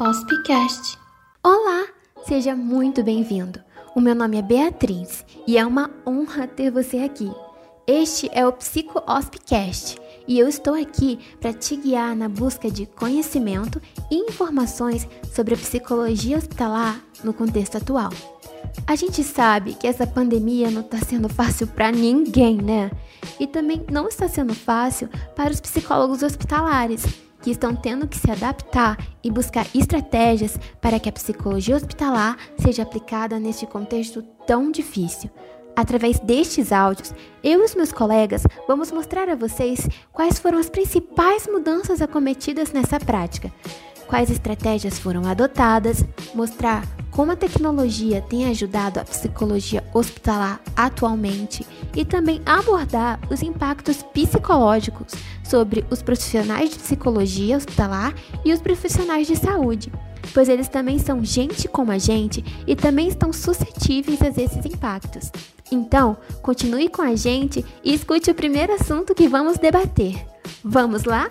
Hospicast. Olá, seja muito bem-vindo. O meu nome é Beatriz e é uma honra ter você aqui. Este é o Psico Hospicast e eu estou aqui para te guiar na busca de conhecimento e informações sobre a psicologia hospitalar no contexto atual. A gente sabe que essa pandemia não está sendo fácil para ninguém, né? E também não está sendo fácil para os psicólogos hospitalares, que estão tendo que se adaptar e buscar estratégias para que a psicologia hospitalar seja aplicada neste contexto tão difícil. Através destes áudios, eu e os meus colegas vamos mostrar a vocês quais foram as principais mudanças acometidas nessa prática, quais estratégias foram adotadas, mostrar como a tecnologia tem ajudado a psicologia hospitalar atualmente e também abordar os impactos psicológicos sobre os profissionais de psicologia hospitalar e os profissionais de saúde, pois eles também são gente como a gente e também estão suscetíveis a esses impactos. Então, continue com a gente e escute o primeiro assunto que vamos debater. Vamos lá?